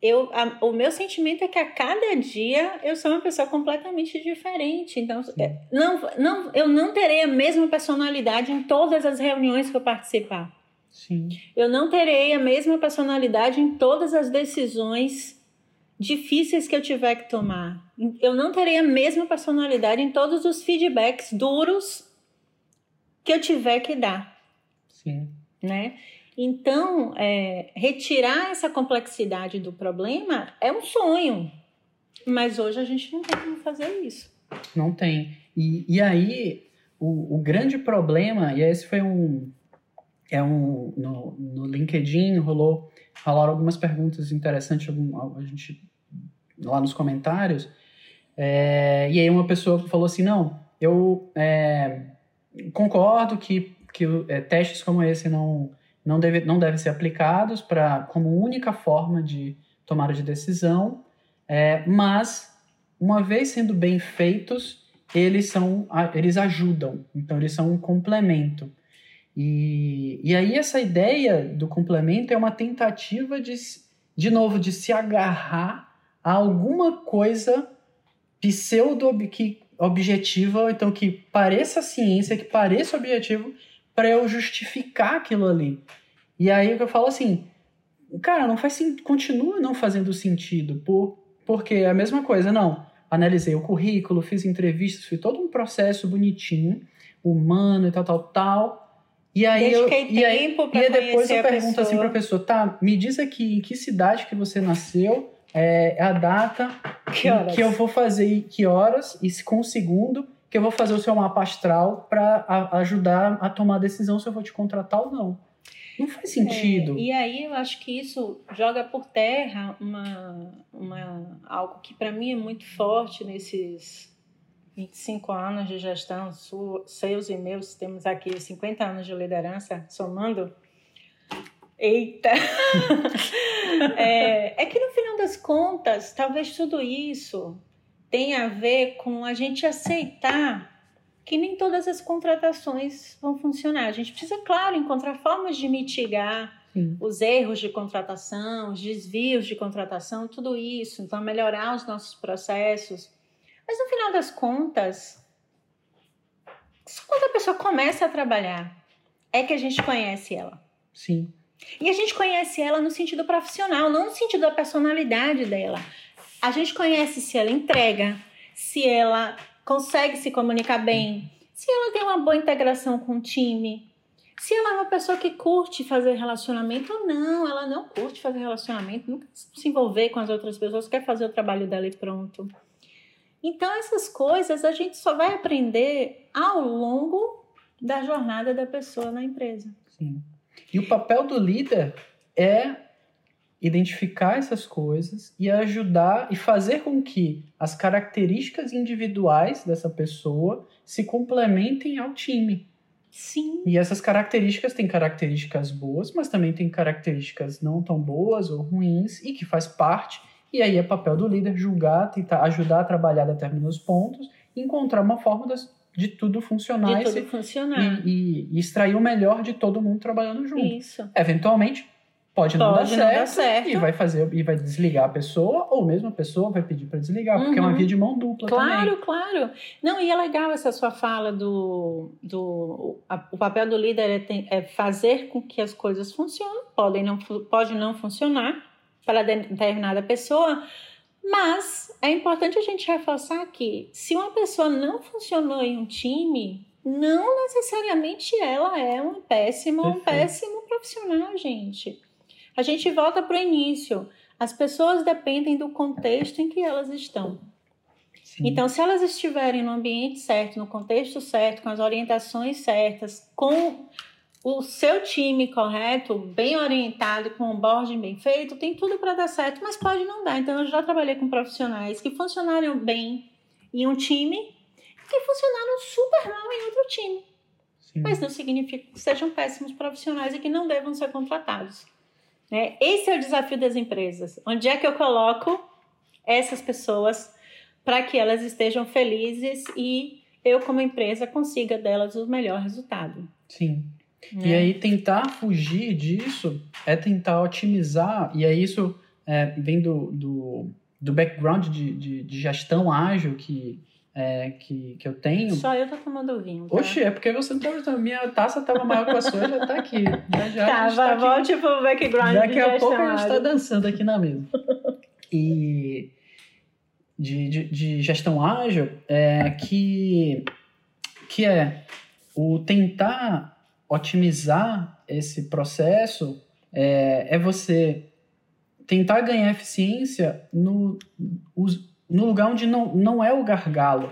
Eu, a, o meu sentimento é que a cada dia eu sou uma pessoa completamente diferente. Então, é, não, não, eu não terei a mesma personalidade em todas as reuniões que eu participar. Sim. Eu não terei a mesma personalidade em todas as decisões difíceis que eu tiver que tomar. Eu não terei a mesma personalidade em todos os feedbacks duros que eu tiver que dar. Sim. Né? Então, é, retirar essa complexidade do problema é um sonho. Mas hoje a gente não tem como fazer isso. Não tem. E, e aí, o, o grande problema, e esse foi um, é um no, no LinkedIn rolou rolaram algumas perguntas interessantes a gente lá nos comentários é, e aí uma pessoa falou assim não eu é, concordo que que é, testes como esse não não deve não devem ser aplicados para como única forma de tomada de decisão, é, mas uma vez sendo bem feitos, eles são eles ajudam, então eles são um complemento. E, e aí essa ideia do complemento é uma tentativa de, de novo, de se agarrar a alguma coisa pseudo que objetiva, então que pareça ciência, que pareça objetivo, para eu justificar aquilo ali. E aí eu falo assim, cara, não faz continua não fazendo sentido, por, porque é a mesma coisa, não. Analisei o currículo, fiz entrevistas, fiz todo um processo bonitinho, humano e tal, tal, tal. E aí eu, e aí, e aí depois eu pergunto assim para a pessoa, tá, me diz aqui em que cidade que você nasceu, é, a data que, que, eu vou fazer, que horas e com o segundo que eu vou fazer o seu mapa astral para ajudar a tomar a decisão se eu vou te contratar ou não. Não faz sentido. É, e aí eu acho que isso joga por terra uma, uma, algo que para mim é muito forte nesses 25 anos de gestão, seus e meus, temos aqui 50 anos de liderança, somando. Eita! é, é que no final das contas, talvez tudo isso tenha a ver com a gente aceitar que nem todas as contratações vão funcionar. A gente precisa, claro, encontrar formas de mitigar Sim. os erros de contratação, os desvios de contratação, tudo isso, então melhorar os nossos processos. Mas no final das contas, quando a pessoa começa a trabalhar, é que a gente conhece ela. Sim. E a gente conhece ela no sentido profissional, não no sentido da personalidade dela. A gente conhece se ela entrega, se ela consegue se comunicar bem, se ela tem uma boa integração com o time, se ela é uma pessoa que curte fazer relacionamento ou não, ela não curte fazer relacionamento, nunca se envolver com as outras pessoas, quer fazer o trabalho dela e pronto. Então, essas coisas a gente só vai aprender ao longo da jornada da pessoa na empresa. Sim. E o papel do líder é identificar essas coisas e ajudar e fazer com que as características individuais dessa pessoa se complementem ao time. Sim. E essas características têm características boas, mas também têm características não tão boas ou ruins e que faz parte. E aí é papel do líder julgar, tentar ajudar a trabalhar determinados pontos e encontrar uma forma das, de tudo funcionar, de tudo e, funcionar. E, e, extrair o melhor de todo mundo trabalhando junto. Isso. Eventualmente, Pode, não, dar, não certo, dar, certo, e vai fazer e vai desligar a pessoa ou mesmo a pessoa vai pedir para desligar uhum. porque é uma uhum. via de mão dupla claro também. claro não e é legal essa sua fala do, do a, o papel do líder é, tem, é, fazer com que as coisas funcionem podem não pode não funcionar para determinada pessoa mas é importante a gente reforçar que se uma pessoa não funcionou em um time não necessariamente ela é uma péssima ou um péssimo profissional gente a gente volta para o início. As pessoas dependem do contexto em que elas estão. Sim. Então, se elas estiverem no ambiente certo, no contexto certo, com as orientações certas, com o seu time correto, bem orientado, com o onboarding bem feito, tem tudo para dar certo, mas pode não dar. Então, eu já trabalhei com profissionais que funcionaram bem em um time que funcionaram super mal em outro time. Sim. Mas não significa que sejam péssimos profissionais e que não devam ser contratados. Né? Esse é o desafio das empresas. Onde é que eu coloco essas pessoas para que elas estejam felizes e eu, como empresa, consiga delas o melhor resultado? Sim. Né? E aí, tentar fugir disso é tentar otimizar, e aí isso é, vem do, do, do background de, de, de gestão ágil que é, que, que eu tenho. Só eu tô tomando vinho. Tá? Oxe, é porque você não tá. Minha taça tava maior que a sua, já tá aqui. Já, já tá, vai, tá volte pro background. Daqui a pouco a gente tá dançando aqui na mesa. E de, de, de gestão ágil é que, que é o tentar otimizar esse processo é, é você tentar ganhar eficiência no, no lugar onde não, não é o gargalo.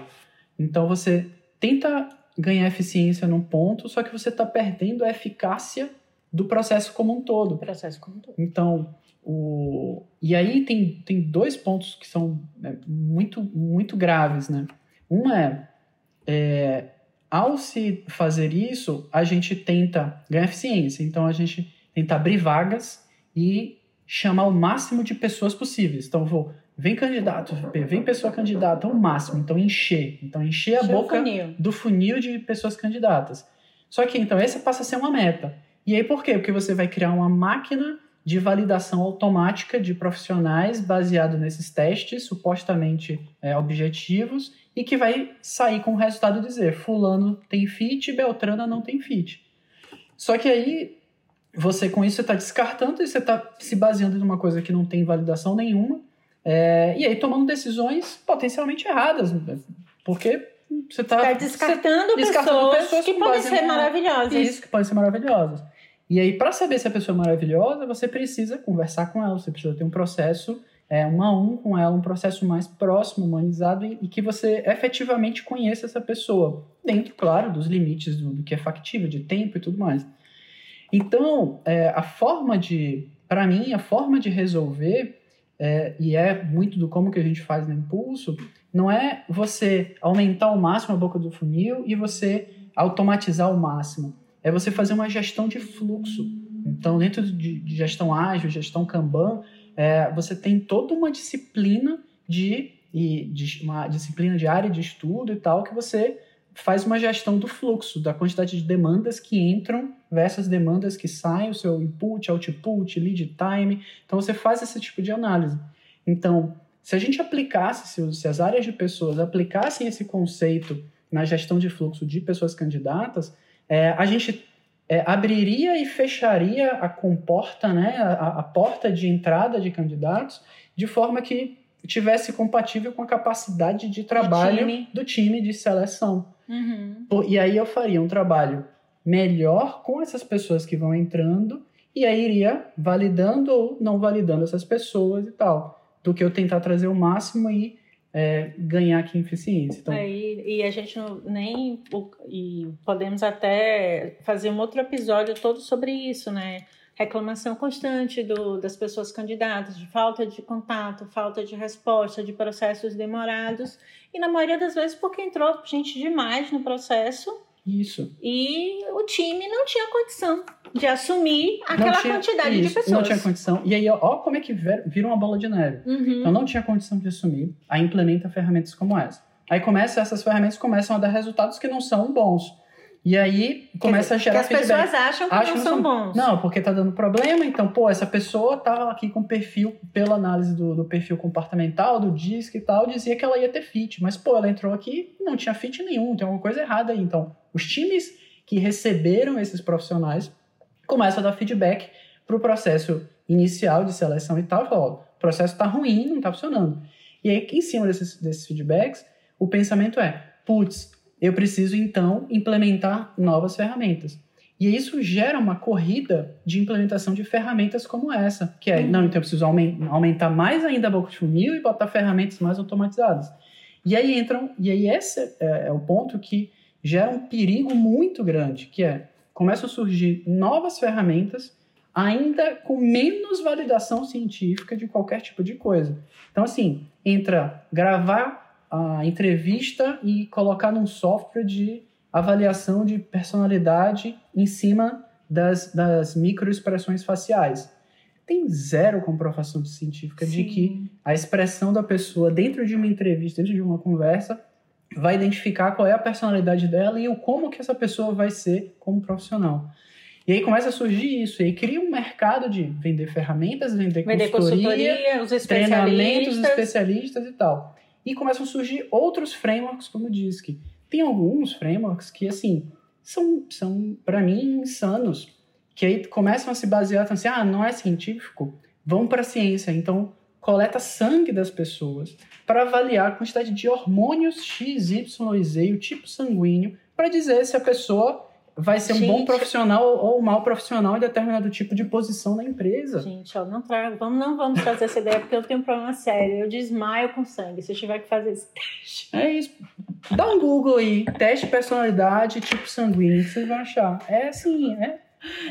Então você tenta ganhar eficiência num ponto, só que você está perdendo a eficácia do processo como um todo. Processo como um todo. Então, o... e aí tem, tem dois pontos que são é, muito, muito graves, né? Um é, é, ao se fazer isso, a gente tenta ganhar eficiência. Então, a gente tenta abrir vagas e chamar o máximo de pessoas possíveis. Então, vou, vem candidato, vem pessoa candidata ao máximo. Então, encher. Então, encher a Encher o boca funil. do funil de pessoas candidatas. Só que, então, essa passa a ser uma meta. E aí, por quê? Porque você vai criar uma máquina de validação automática de profissionais baseado nesses testes supostamente é, objetivos e que vai sair com o resultado dizer fulano tem fit, Beltrana não tem fit. Só que aí você com isso está descartando e você está se baseando numa coisa que não tem validação nenhuma é, e aí tomando decisões potencialmente erradas, porque você está Tá descartando, descartando pessoas, pessoas que podem ser maravilhosas. isso, que podem ser maravilhosas. E aí, para saber se a pessoa é maravilhosa, você precisa conversar com ela, você precisa ter um processo é, um a um com ela, um processo mais próximo, humanizado, e, e que você efetivamente conheça essa pessoa, dentro, claro, dos limites do, do que é factível, de tempo e tudo mais. Então, é, a forma de, para mim, a forma de resolver, é, e é muito do como que a gente faz no Impulso, não é você aumentar ao máximo a boca do funil e você automatizar ao máximo. É você fazer uma gestão de fluxo. Então, dentro de, de gestão ágil, gestão Kanban, é, você tem toda uma disciplina de, de uma disciplina de área de estudo e tal que você faz uma gestão do fluxo, da quantidade de demandas que entram versus demandas que saem, o seu input, output, lead time. Então você faz esse tipo de análise. Então, se a gente aplicasse, se as áreas de pessoas aplicassem esse conceito na gestão de fluxo de pessoas candidatas, é, a gente é, abriria e fecharia a comporta, né, a, a porta de entrada de candidatos, de forma que tivesse compatível com a capacidade de trabalho time. do time de seleção. Uhum. E aí eu faria um trabalho melhor com essas pessoas que vão entrando e aí iria validando ou não validando essas pessoas e tal, do que eu tentar trazer o máximo e é, ganhar aqui em eficiência. Então, Aí, e a gente nem. E podemos até fazer um outro episódio todo sobre isso, né? Reclamação constante do, das pessoas candidatas, de falta de contato, falta de resposta, de processos demorados. E na maioria das vezes porque entrou gente demais no processo isso. e o time não tinha condição de assumir aquela tinha- quantidade de isso, pessoas. Não tinha condição. E aí, ó, como é que vira uma bola de neve. Uhum. Então não tinha condição de assumir, aí implementa ferramentas como essa. Aí começa, essas ferramentas começam a dar resultados que não são bons. E aí começa a que gerar as feedback. pessoas acham que Acham não que são são- bons. Não, porque tá dando problema, então, pô, essa pessoa tava aqui com perfil, pela análise do, do perfil comportamental, do DISC e tal, dizia que ela ia ter fit. Mas, pô, ela entrou aqui e não tinha fit nenhum, tem alguma coisa errada aí. Então, os times que receberam esses profissionais começam a dar feedback pro processo inicial de seleção e tal, e falam, ó, o processo tá ruim, não tá funcionando. E aí, em cima desses, desses feedbacks, o pensamento é, putz, eu preciso então implementar novas ferramentas. E isso gera uma corrida de implementação de ferramentas como essa, que é, Uhum. não, então eu preciso aumen- aumentar mais ainda a boca de funil e botar ferramentas mais automatizadas. E aí entram, e aí esse é, é o ponto que gera um perigo muito grande, que é, começam a surgir novas ferramentas ainda com menos validação científica de qualquer tipo de coisa. Então, assim, entra gravar a entrevista e colocar num software de avaliação de personalidade em cima das, das microexpressões faciais. Tem zero comprovação científica de que a expressão da pessoa dentro de uma entrevista, dentro de uma conversa, vai identificar qual é a personalidade dela e o como que essa pessoa vai ser como profissional. E aí começa a surgir isso, e aí cria um mercado de vender ferramentas, vender, Vender consultoria, consultoria, os treinamentos especialistas. especialistas e tal. E começam a surgir outros frameworks, como o DISC. Tem alguns frameworks que, assim, são, são para mim, insanos. Que aí começam a se basear, então, assim, ah, não é científico, vão para a ciência. Então, coleta sangue das pessoas para avaliar a quantidade de hormônios X, Y e Z, o tipo sanguíneo, para dizer se a pessoa vai ser um bom Gente. profissional ou um mau profissional em determinado tipo de posição na empresa. Gente, ó, não trago, vamos, não vamos trazer essa ideia porque eu tenho um problema sério. Eu desmaio com sangue. Se eu tiver que fazer esse teste. É isso. Dá um Google aí, teste de personalidade, tipo sanguíneo, que vocês vão achar. É assim, é,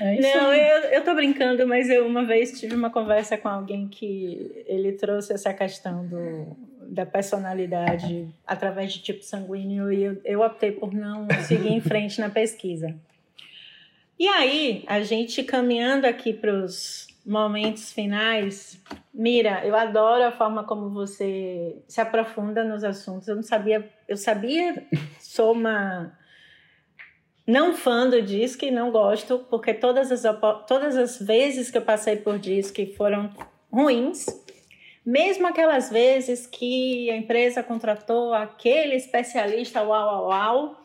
é isso. Não, aí. eu, eu tô brincando, mas eu uma vez tive uma conversa com alguém que ele trouxe essa questão do, da personalidade através de tipo sanguíneo e eu, eu optei por não seguir em frente na pesquisa. E aí, a gente caminhando aqui para os momentos finais, Mira, eu adoro a forma como você se aprofunda nos assuntos. Eu não sabia, eu sabia, sou uma não fã do Disque, não gosto, porque todas as, todas as vezes que eu passei por Disque foram ruins. Mesmo aquelas vezes que a empresa contratou aquele especialista uau, uau, uau,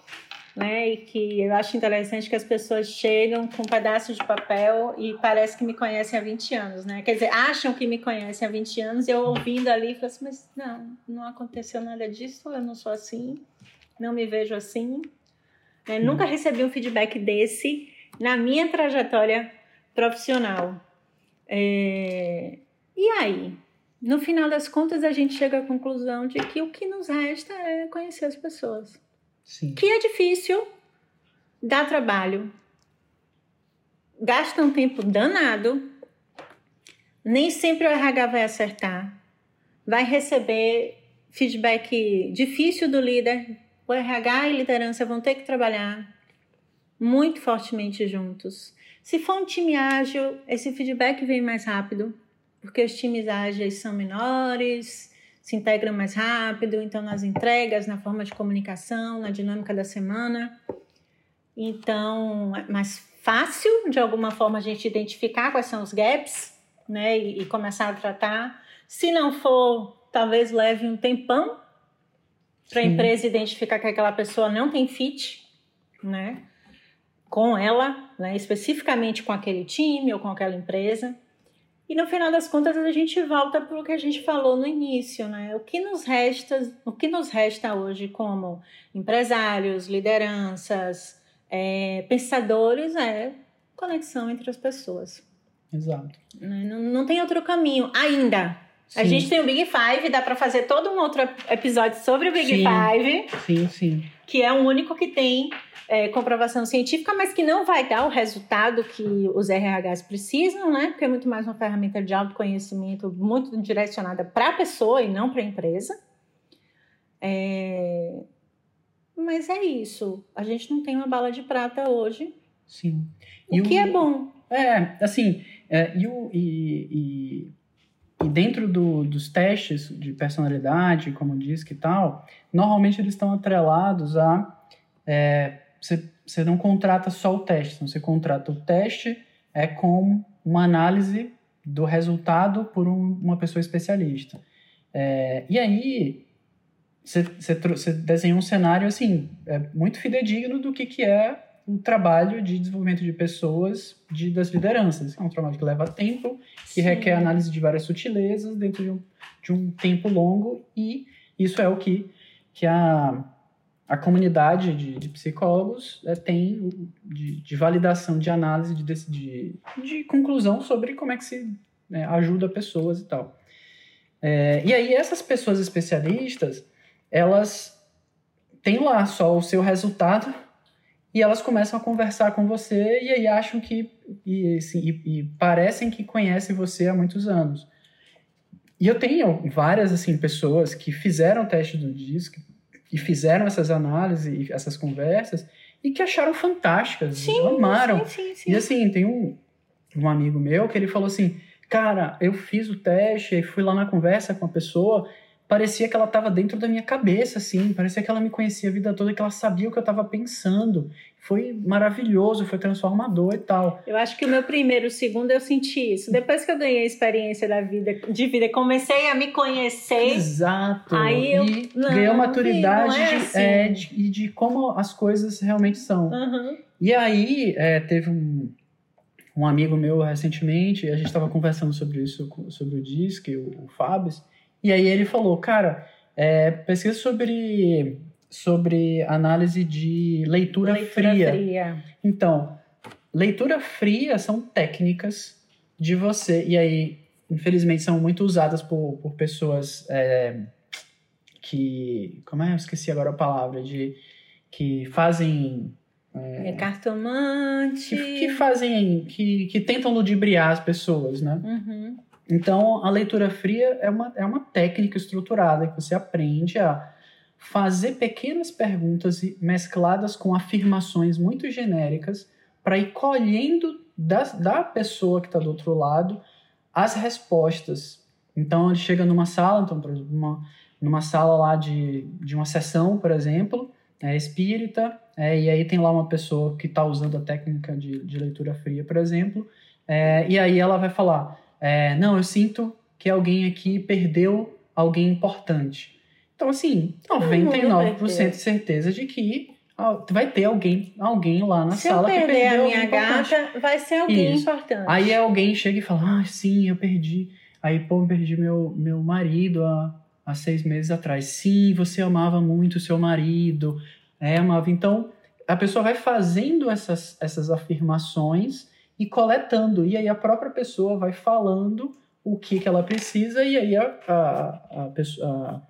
né? E que eu acho interessante que as pessoas chegam com um pedaço de papel e parece que me conhecem há 20 anos, né? Quer dizer, acham que me conhecem há 20 anos, eu ouvindo ali, falo assim, mas não, não aconteceu nada disso, eu não sou assim, não me vejo assim. Né? Nunca recebi um feedback desse na minha trajetória profissional. É... E aí? No final das contas, a gente chega à conclusão de que o que nos resta é conhecer as pessoas. Sim. Que é difícil, dá trabalho, gasta um tempo danado, nem sempre o RH vai acertar, vai receber feedback difícil do líder. O RH e liderança vão ter que trabalhar muito fortemente juntos. Se for um time ágil, esse feedback vem mais rápido, porque os times ágeis são menores, se integram mais rápido, então nas entregas, na forma de comunicação, na dinâmica da semana. Então, é mais fácil, de alguma forma, a gente identificar quais são os gaps, né, e, e começar a tratar. Se não for, talvez leve um tempão para a empresa identificar que aquela pessoa não tem fit, né, com ela, né, especificamente com aquele time ou com aquela empresa. E no final das contas a gente volta para o que a gente falou no início, né? O que nos resta, o que nos resta hoje como empresários, lideranças, é, pensadores é conexão entre as pessoas. Exato. Né? Não, não tem outro caminho ainda. Sim. A gente tem o Big Five, dá para fazer todo um outro episódio sobre o Big sim. Five. Sim, sim. Que é o único que tem é, comprovação científica, mas que não vai dar o resultado que os RHs precisam, né? Porque é muito mais uma ferramenta de autoconhecimento muito direcionada para a pessoa e não para a empresa. É... Mas é isso. A gente não tem uma bala de prata hoje. Sim. O e que o... é bom. É, assim, é, e, o, e, e, e dentro do, dos testes de personalidade, como diz que tal, normalmente eles estão atrelados a é, você, você não contrata só o teste, você contrata o teste é com uma análise do resultado por um, uma pessoa especialista. É, e aí, você desenha um cenário assim, é muito fidedigno do que, que é o trabalho de desenvolvimento de pessoas de, das lideranças. É um trabalho que leva tempo, que Sim. requer análise de várias sutilezas dentro de um, de um tempo longo, e isso é o que, que a a comunidade de, de psicólogos é, tem de, de, validação, de análise, de, de, de, conclusão sobre como é que se né, ajuda pessoas e tal. É, e aí essas pessoas especialistas, elas têm lá só o seu resultado e elas começam a conversar com você e aí acham que e, assim, e, e parecem que conhecem você há muitos anos. E eu tenho várias assim pessoas que fizeram o teste do DISC, e fizeram essas análises e essas conversas e que acharam fantásticas, sim, amaram. Sim, sim, sim. E assim, tem um, um amigo meu que ele falou assim: Cara, eu fiz o teste e fui lá na conversa com a pessoa parecia que ela estava dentro da minha cabeça, assim, parecia que ela me conhecia a vida toda, que ela sabia o que eu estava pensando. Foi maravilhoso, foi transformador e tal. Eu acho que o meu primeiro, o segundo, eu senti isso. Depois que eu ganhei a experiência da vida, de vida, comecei a me conhecer. Exato. Aí eu e ganhei a maturidade é de, assim. é, de, de, como as coisas realmente são. Uhum. E aí é, teve um, um amigo meu recentemente, a gente estava conversando sobre isso, sobre o disco, o, o Fábio, e aí ele falou, cara, é, pesquisa sobre, sobre análise de leitura, leitura fria. fria. Então, leitura fria são técnicas de você, e aí, infelizmente, são muito usadas por, por pessoas é, que. Como é? Eu esqueci agora a palavra, de. que fazem. É, é cartomante. Que, que, fazem. Que, que tentam ludibriar as pessoas, né? Uhum. Então, a leitura fria é uma, é uma técnica estruturada que você aprende a fazer pequenas perguntas mescladas com afirmações muito genéricas para ir colhendo da, da pessoa que está do outro lado as respostas. Então ele chega numa sala, então, por exemplo, uma, numa sala lá de, de uma sessão, por exemplo, é espírita, é, e aí tem lá uma pessoa que está usando a técnica de, de leitura fria, por exemplo, é, e aí ela vai falar: é, Não, eu sinto que alguém aqui perdeu alguém importante. Então, assim, 99% de certeza de que vai ter alguém, alguém lá na Se sala que perdeu a minha gata, vai ser alguém Isso. importante. Aí alguém chega e fala: Ah, sim, eu perdi. Aí, pô, eu perdi meu, meu marido há, há seis meses atrás. Sim, você amava muito o seu marido. É, amava. Então, a pessoa vai fazendo essas, essas afirmações e coletando. E aí a própria pessoa vai falando o que, que ela precisa, e aí a, a, a, a,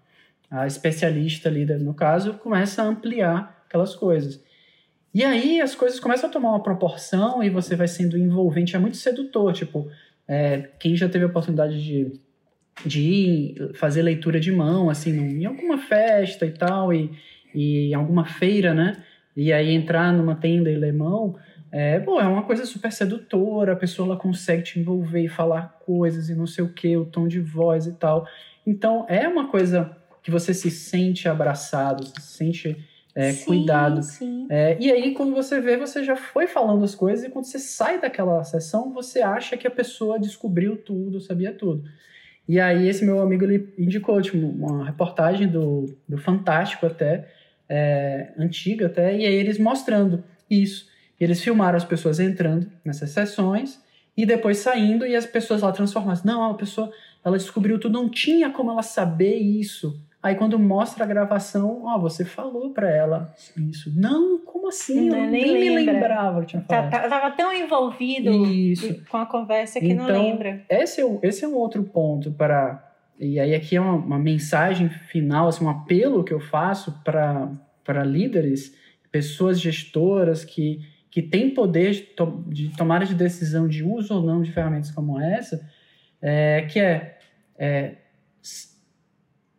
a especialista ali, no caso, começa a ampliar aquelas coisas. E aí as coisas começam a tomar uma proporção e você vai sendo envolvente, é muito sedutor, tipo, é, quem já teve a oportunidade de, de ir fazer leitura de mão, assim, em alguma festa e tal, e, e alguma feira, né, e aí entrar numa tenda e ler mão, é, pô, é uma coisa super sedutora, a pessoa ela consegue te envolver e falar coisas e não sei o que, o tom de voz e tal. Então, é uma coisa que você se sente abraçado, se sente é, sim, cuidado. Sim. É, e aí, quando você vê, você já foi falando as coisas, e quando você sai daquela sessão, você acha que a pessoa descobriu tudo, sabia tudo. E aí, esse meu amigo ele indicou tipo, uma reportagem do, do Fantástico, até, é, antiga até, e aí eles mostrando isso. Eles filmaram as pessoas entrando nessas sessões e depois saindo e as pessoas lá transformadas. Não, a pessoa, ela descobriu tudo, não tinha como ela saber isso. Aí quando mostra a gravação, ó, você falou para ela isso. Não, como assim? Não, eu nem, nem me lembrava que tinha tá, falado. Tá, tava tão envolvido isso. com a conversa que então, não lembra. Esse é, esse é um outro ponto para... E aí aqui é uma, uma mensagem final, assim, um apelo que eu faço para líderes, pessoas gestoras que que tem poder de, to de, tomada de decisão de uso ou não de ferramentas como essa, é, que é, é,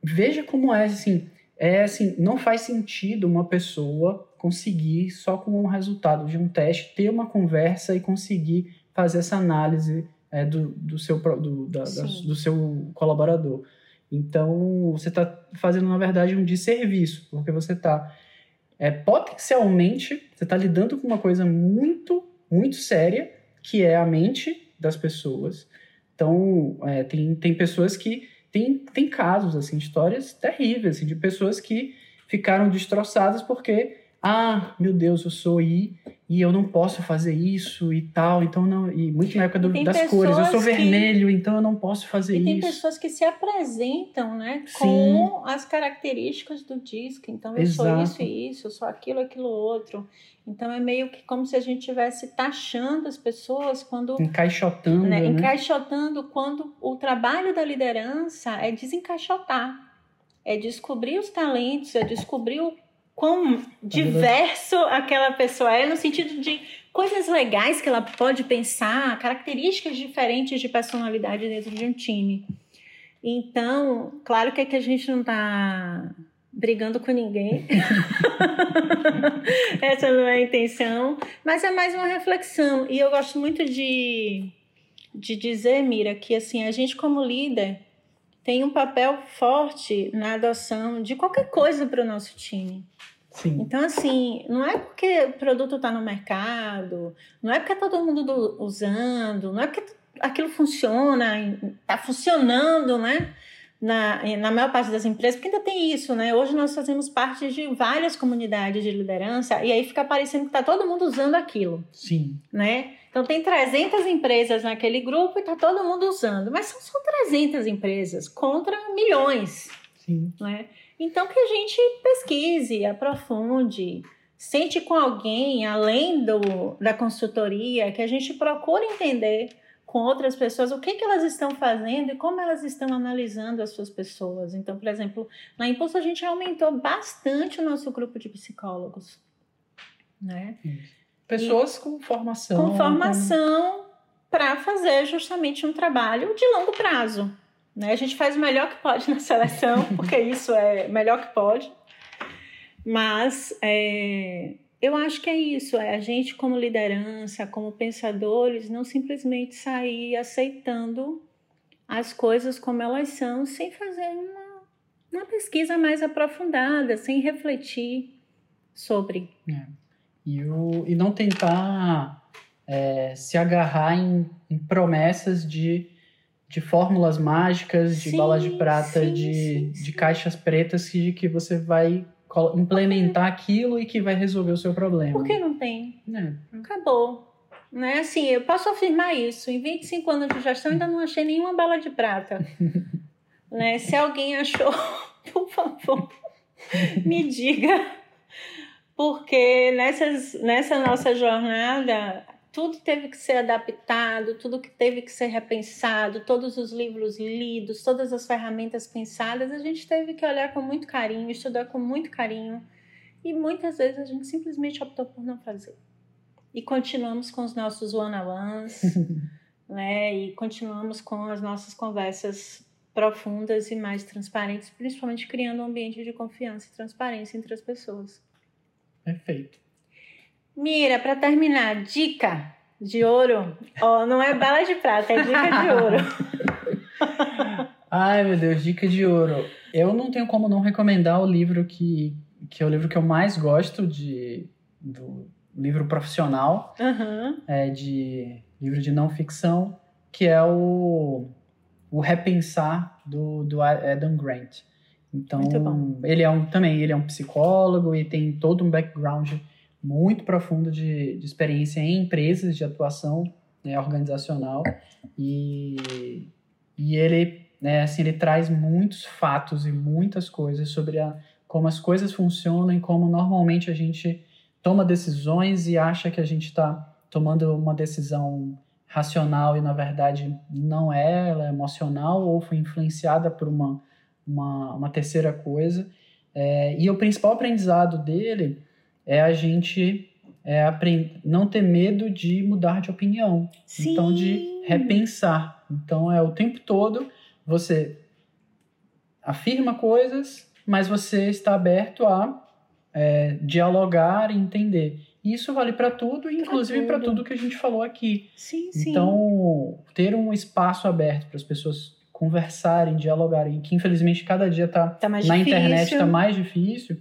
veja como é assim, é assim, não faz sentido uma pessoa conseguir só com o resultado de um teste ter uma conversa e conseguir fazer essa análise é, do, do, seu, do, da, da, do seu colaborador. Então, você está fazendo, na verdade, um desserviço, porque você está é, potencialmente você está lidando com uma coisa muito, muito séria, que é a mente das pessoas. Então, é, tem, tem pessoas que. Tem, tem casos, assim, histórias terríveis, assim, de pessoas que ficaram destroçadas porque ah, meu Deus, eu sou I e eu não posso fazer isso e tal, então não. E muito na época do, das cores, eu sou que, vermelho, então eu não posso fazer e isso. Tem pessoas que se apresentam, né, com Sim. as características do disco. Então eu Exato. sou isso e isso, eu sou aquilo, aquilo outro. Então é meio que como se a gente estivesse taxando as pessoas quando. Encaixotando. Né, né? Encaixotando quando o trabalho da liderança é desencaixotar. É descobrir os talentos, é descobrir o quão diverso aquela pessoa é, no sentido de coisas legais que ela pode pensar, características diferentes de personalidade dentro de um time. Então, claro que aqui a gente não está brigando com ninguém. Essa não é a intenção, mas é mais uma reflexão. E eu gosto muito de, de dizer, Mira, que assim, a gente como líder tem um papel forte na adoção de qualquer coisa para o nosso time. Sim. Então, assim, não é porque o produto está no mercado, não é porque está todo mundo do, usando, não é porque aquilo funciona, está funcionando, né? Na, na maior parte das empresas, porque ainda tem isso, né? Hoje nós fazemos parte de várias comunidades de liderança e aí fica parecendo que está todo mundo usando aquilo. Sim. Né? Então tem 300 empresas naquele grupo e está todo mundo usando, mas são só 300 empresas contra milhões. Sim. Né? Então que a gente pesquise, aprofunde, sente com alguém além do, da consultoria, que a gente procure entender com outras pessoas o que, que elas estão fazendo e como elas estão analisando as suas pessoas. Então, por exemplo, na Impulso a gente aumentou bastante o nosso grupo de psicólogos. Né? Pessoas e, com formação. Com formação com... para fazer justamente um trabalho de longo prazo. Né? A gente faz o melhor que pode na seleção, porque isso é melhor que pode. Mas é, eu acho que é isso, é a gente como liderança, como pensadores, não simplesmente sair aceitando as coisas como elas são sem fazer uma, uma pesquisa mais aprofundada, sem refletir sobre. É. E, o, e não tentar é, se agarrar em, em, promessas de, de fórmulas mágicas, de sim, balas de prata, sim, de, sim, de caixas pretas que, que você vai implementar aquilo e que vai resolver o seu problema. Por que não tem? É. Acabou. Né? Assim, eu posso afirmar isso. Em 25 anos de gestão, ainda não achei nenhuma bala de prata. né? Se alguém achou, por favor, me diga. Porque nessas, nessa nossa jornada, tudo teve que ser adaptado, tudo que teve que ser repensado, todos os livros lidos, todas as ferramentas pensadas, a gente teve que olhar com muito carinho, estudar com muito carinho. E muitas vezes a gente simplesmente optou por não fazer. E continuamos com os nossos one-on-ones, né? E continuamos com as nossas conversas profundas e mais transparentes, principalmente criando um ambiente de confiança e transparência entre as pessoas. Perfeito. Mira, para terminar, dica de ouro. Ó, oh, não é bala de prata, é dica de ouro. Ai, meu Deus, dica de ouro. Eu não tenho como não recomendar o livro que, que é o livro que eu mais gosto de, do livro profissional, uhum. é, de livro de não ficção, que é o, o Repensar do, do Adam Grant. Então, ele é um também ele é um psicólogo e tem todo um background muito profundo de, de experiência em empresas de atuação né, organizacional. E, e ele, né, assim, ele traz muitos fatos e muitas coisas sobre a, como as coisas funcionam e como normalmente a gente toma decisões e acha que a gente está tomando uma decisão racional e na verdade não é, ela é emocional ou foi influenciada por uma, uma, uma terceira coisa. É, e o principal aprendizado dele é a gente é, não ter medo de mudar de opinião. Sim. Então, de repensar. Então, é o tempo todo você afirma coisas, mas você está aberto a é, dialogar e entender. E isso vale para tudo, inclusive para tudo. tudo que a gente falou aqui. Sim, sim. Então, ter um espaço aberto para as pessoas conversarem, dialogarem, que infelizmente cada dia está tá na difícil. internet está mais difícil.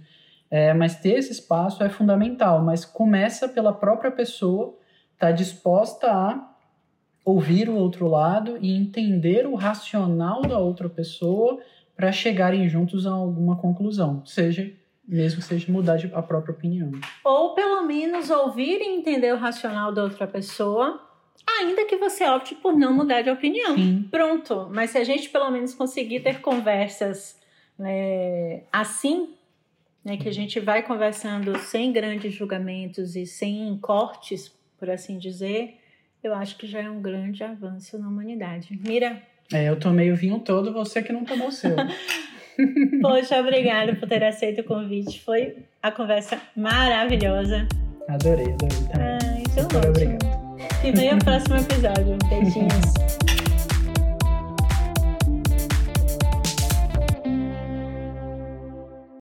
É, mas ter esse espaço é fundamental, mas começa pela própria pessoa estar tá disposta a ouvir o outro lado e entender o racional da outra pessoa para chegarem juntos a alguma conclusão, seja mesmo seja mudar a própria opinião. Ou pelo menos ouvir e entender o racional da outra pessoa, ainda que você opte por não mudar de opinião. Sim. Pronto. Mas se a gente pelo menos conseguir ter conversas né, assim, né, que a gente vai conversando sem grandes julgamentos e sem cortes, por assim dizer, eu acho que já é um grande avanço na humanidade. Mira. É, eu tomei o vinho todo, você que não tomou o seu. Poxa, obrigada por ter aceito o convite. Foi a conversa maravilhosa. Adorei, adorei também. Ah, então Muito obrigado. E o próximo episódio. Beijinhos.